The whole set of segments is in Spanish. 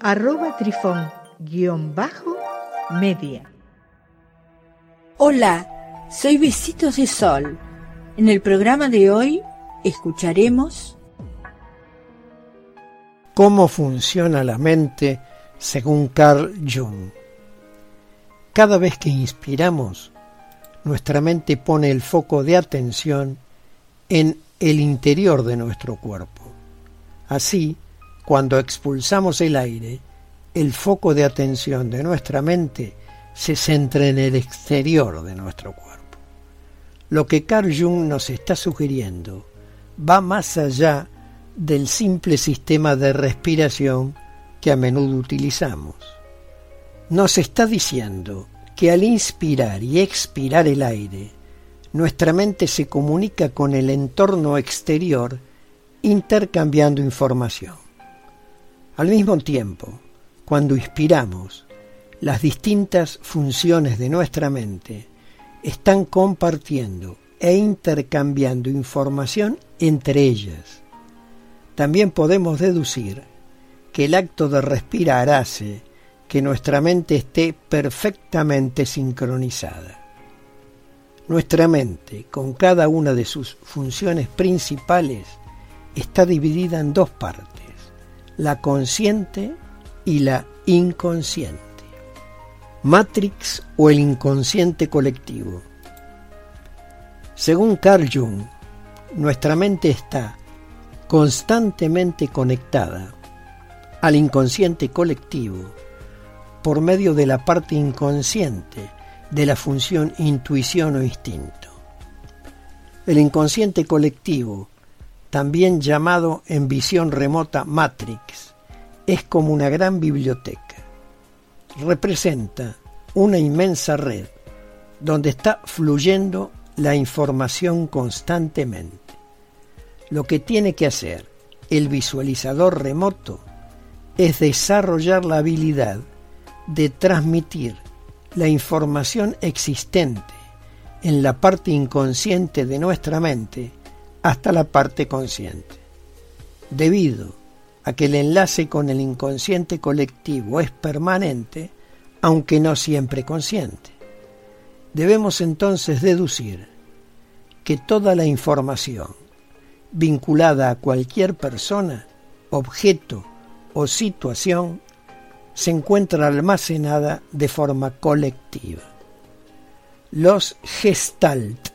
arroba trifón-media. Hola, soy Besitos de Sol. En el programa de hoy escucharemos cómo funciona la mente según Carl Jung. Cada vez que inspiramos, nuestra mente pone el foco de atención en el interior de nuestro cuerpo. Así, cuando expulsamos el aire, el foco de atención de nuestra mente se centra en el exterior de nuestro cuerpo. Lo que Carl Jung nos está sugiriendo va más allá del simple sistema de respiración que a menudo utilizamos. Nos está diciendo que al inspirar y expirar el aire, nuestra mente se comunica con el entorno exterior intercambiando información. Al mismo tiempo, cuando inspiramos, las distintas funciones de nuestra mente están compartiendo e intercambiando información entre ellas. También podemos deducir que el acto de respirar hace que nuestra mente esté perfectamente sincronizada. Nuestra mente, con cada una de sus funciones principales, está dividida en dos partes la consciente y la inconsciente. Matrix o el inconsciente colectivo. Según Carl Jung, nuestra mente está constantemente conectada al inconsciente colectivo por medio de la parte inconsciente de la función intuición o instinto. El inconsciente colectivo también llamado en visión remota Matrix, es como una gran biblioteca. Representa una inmensa red donde está fluyendo la información constantemente. Lo que tiene que hacer el visualizador remoto es desarrollar la habilidad de transmitir la información existente en la parte inconsciente de nuestra mente hasta la parte consciente. Debido a que el enlace con el inconsciente colectivo es permanente, aunque no siempre consciente. Debemos entonces deducir que toda la información vinculada a cualquier persona, objeto o situación se encuentra almacenada de forma colectiva. Los gestalt.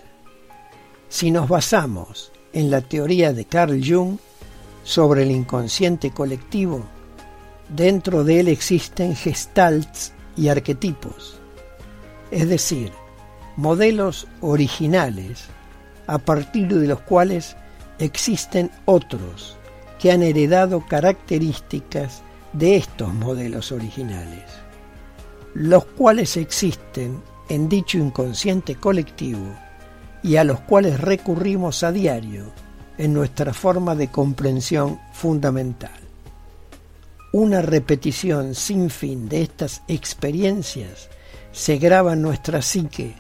Si nos basamos en la teoría de Carl Jung sobre el inconsciente colectivo, dentro de él existen gestalts y arquetipos, es decir, modelos originales a partir de los cuales existen otros que han heredado características de estos modelos originales, los cuales existen en dicho inconsciente colectivo y a los cuales recurrimos a diario en nuestra forma de comprensión fundamental. Una repetición sin fin de estas experiencias se graba en nuestra psique,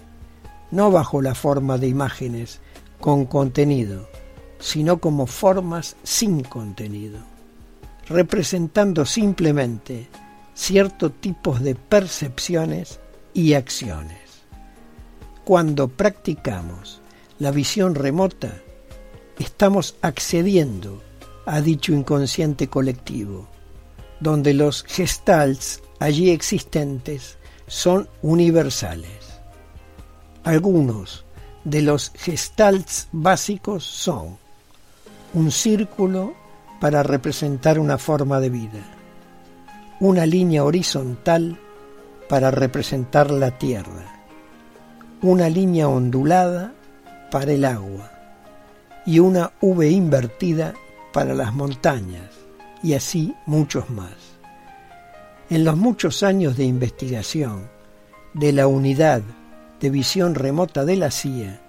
no bajo la forma de imágenes con contenido, sino como formas sin contenido, representando simplemente ciertos tipos de percepciones y acciones. Cuando practicamos la visión remota, estamos accediendo a dicho inconsciente colectivo, donde los gestalts allí existentes son universales. Algunos de los gestalts básicos son un círculo para representar una forma de vida, una línea horizontal para representar la tierra, una línea ondulada para el agua y una V invertida para las montañas y así muchos más. En los muchos años de investigación de la unidad de visión remota de la CIA,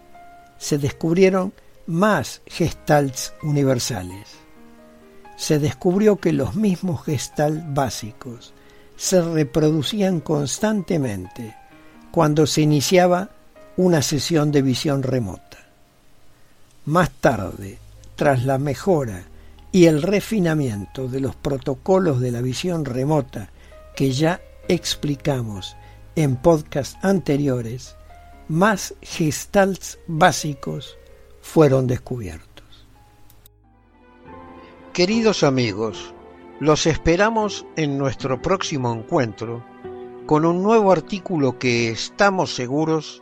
se descubrieron más gestalts universales. Se descubrió que los mismos gestalt básicos se reproducían constantemente cuando se iniciaba una sesión de visión remota. Más tarde, tras la mejora y el refinamiento de los protocolos de la visión remota que ya explicamos en podcasts anteriores, más gestalts básicos fueron descubiertos. Queridos amigos, los esperamos en nuestro próximo encuentro con un nuevo artículo que estamos seguros